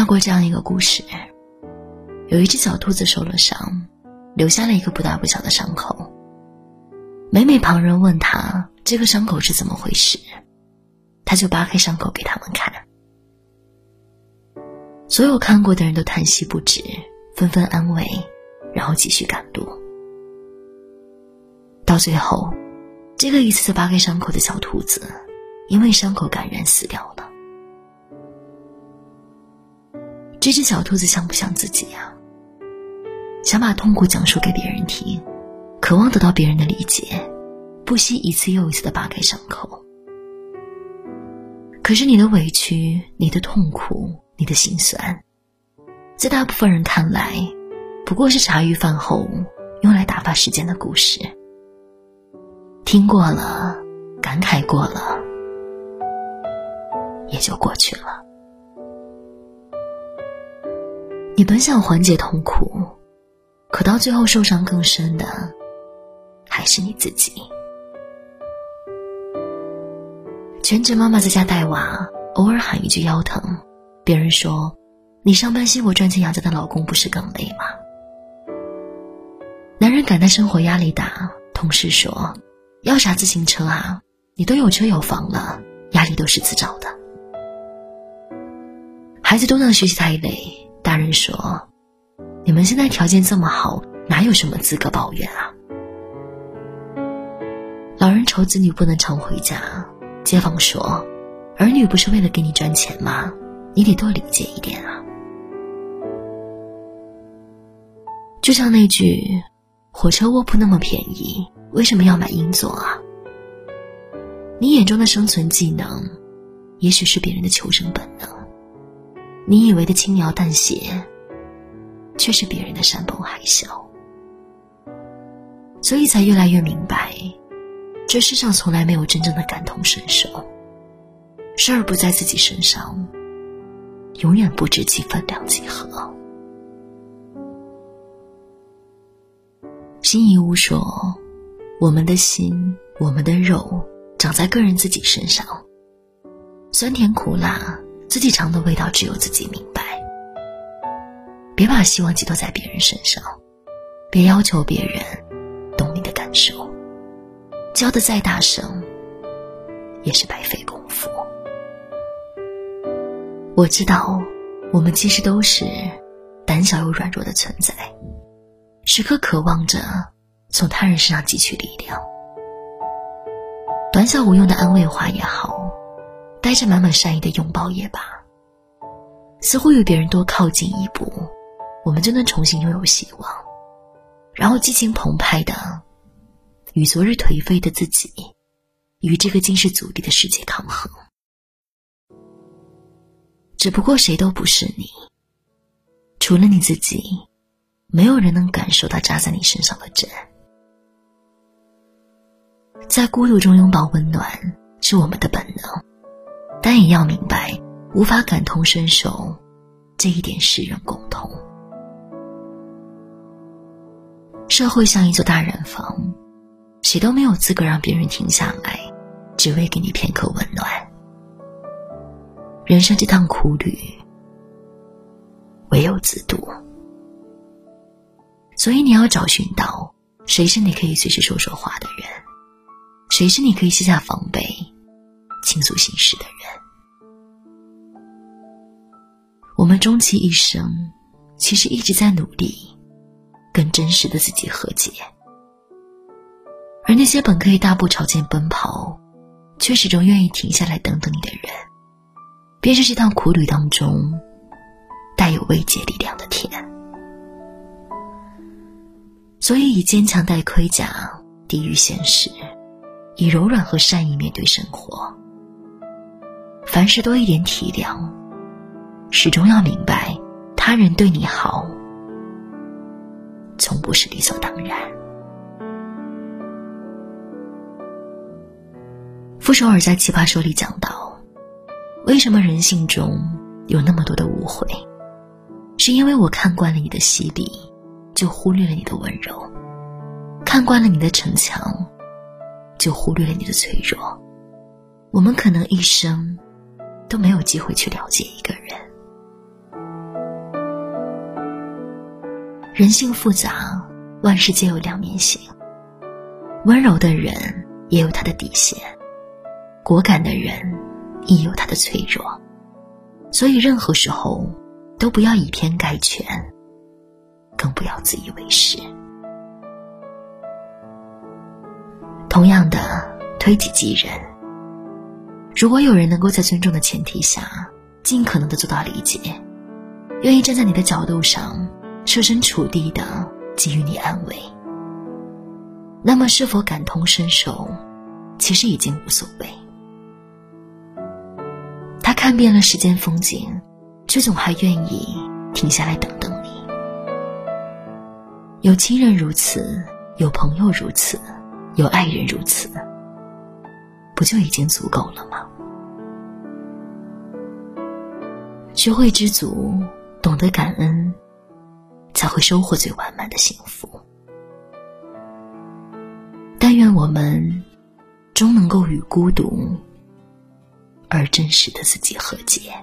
到过这样一个故事：有一只小兔子受了伤，留下了一个不大不小的伤口。每每旁人问他这个伤口是怎么回事，他就扒开伤口给他们看。所有看过的人都叹息不止，纷纷安慰，然后继续赶路。到最后，这个一次次扒开伤口的小兔子，因为伤口感染死掉了。这只小兔子像不像自己呀？想把痛苦讲述给别人听，渴望得到别人的理解，不惜一次又一次的扒开伤口。可是你的委屈、你的痛苦、你的心酸，在大部分人看来，不过是茶余饭后用来打发时间的故事。听过了，感慨过了，也就过去了。你本想缓解痛苦，可到最后受伤更深的还是你自己。全职妈妈在家带娃，偶尔喊一句腰疼，别人说：“你上班辛苦赚钱养家的老公不是更累吗？”男人感叹生活压力大，同事说：“要啥自行车啊？你都有车有房了，压力都是自找的。”孩子都让学习太累。大人说：“你们现在条件这么好，哪有什么资格抱怨啊？”老人愁子女不能常回家，街坊说：“儿女不是为了给你赚钱吗？你得多理解一点啊。”就像那句：“火车卧铺那么便宜，为什么要买硬座啊？”你眼中的生存技能，也许是别人的求生本能。你以为的轻描淡写，却是别人的山崩海啸，所以才越来越明白，这世上从来没有真正的感同身受。事儿不在自己身上，永远不知其分量几何。辛夷坞说：“我们的心，我们的肉，长在个人自己身上，酸甜苦辣。”自己尝的味道只有自己明白。别把希望寄托在别人身上，别要求别人懂你的感受。叫的再大声，也是白费功夫。我知道，我们其实都是胆小又软弱的存在，时刻渴望着从他人身上汲取力量。短小无用的安慰话也好。带着满满善意的拥抱也罢，似乎与别人多靠近一步，我们就能重新拥有希望，然后激情澎湃的与昨日颓废的自己，与这个尽是阻力的世界抗衡。只不过谁都不是你，除了你自己，没有人能感受到扎在你身上的针。在孤独中拥抱温暖，是我们的本能。但也要明白，无法感同身受，这一点世人共同。社会像一座大染坊，谁都没有资格让别人停下来，只为给你片刻温暖。人生这趟苦旅，唯有自渡。所以你要找寻到，谁是你可以随时说说话的人，谁是你可以卸下防备。倾诉心事的人，我们终其一生，其实一直在努力，跟真实的自己和解。而那些本可以大步朝前奔跑，却始终愿意停下来等等你的人，便是这趟苦旅当中带有慰藉力量的甜。所以，以坚强带盔甲抵御现实，以柔软和善意面对生活。凡事多一点体谅，始终要明白，他人对你好，从不是理所当然。傅首尔在《奇葩说》里讲到，为什么人性中有那么多的误会，是因为我看惯了你的犀利，就忽略了你的温柔；看惯了你的逞强，就忽略了你的脆弱。我们可能一生。都没有机会去了解一个人。人性复杂万事皆有两面性。温柔的人也有他的底线果敢的人亦有他的脆弱。所以任何时候都不要以偏概全更不要自以为是。同样的推己及人如果有人能够在尊重的前提下，尽可能的做到理解，愿意站在你的角度上，设身处地的给予你安慰，那么是否感同身受，其实已经无所谓。他看遍了世间风景，却总还愿意停下来等等你。有亲人如此，有朋友如此，有爱人如此，不就已经足够了吗？学会知足，懂得感恩，才会收获最完满的幸福。但愿我们终能够与孤独而真实的自己和解。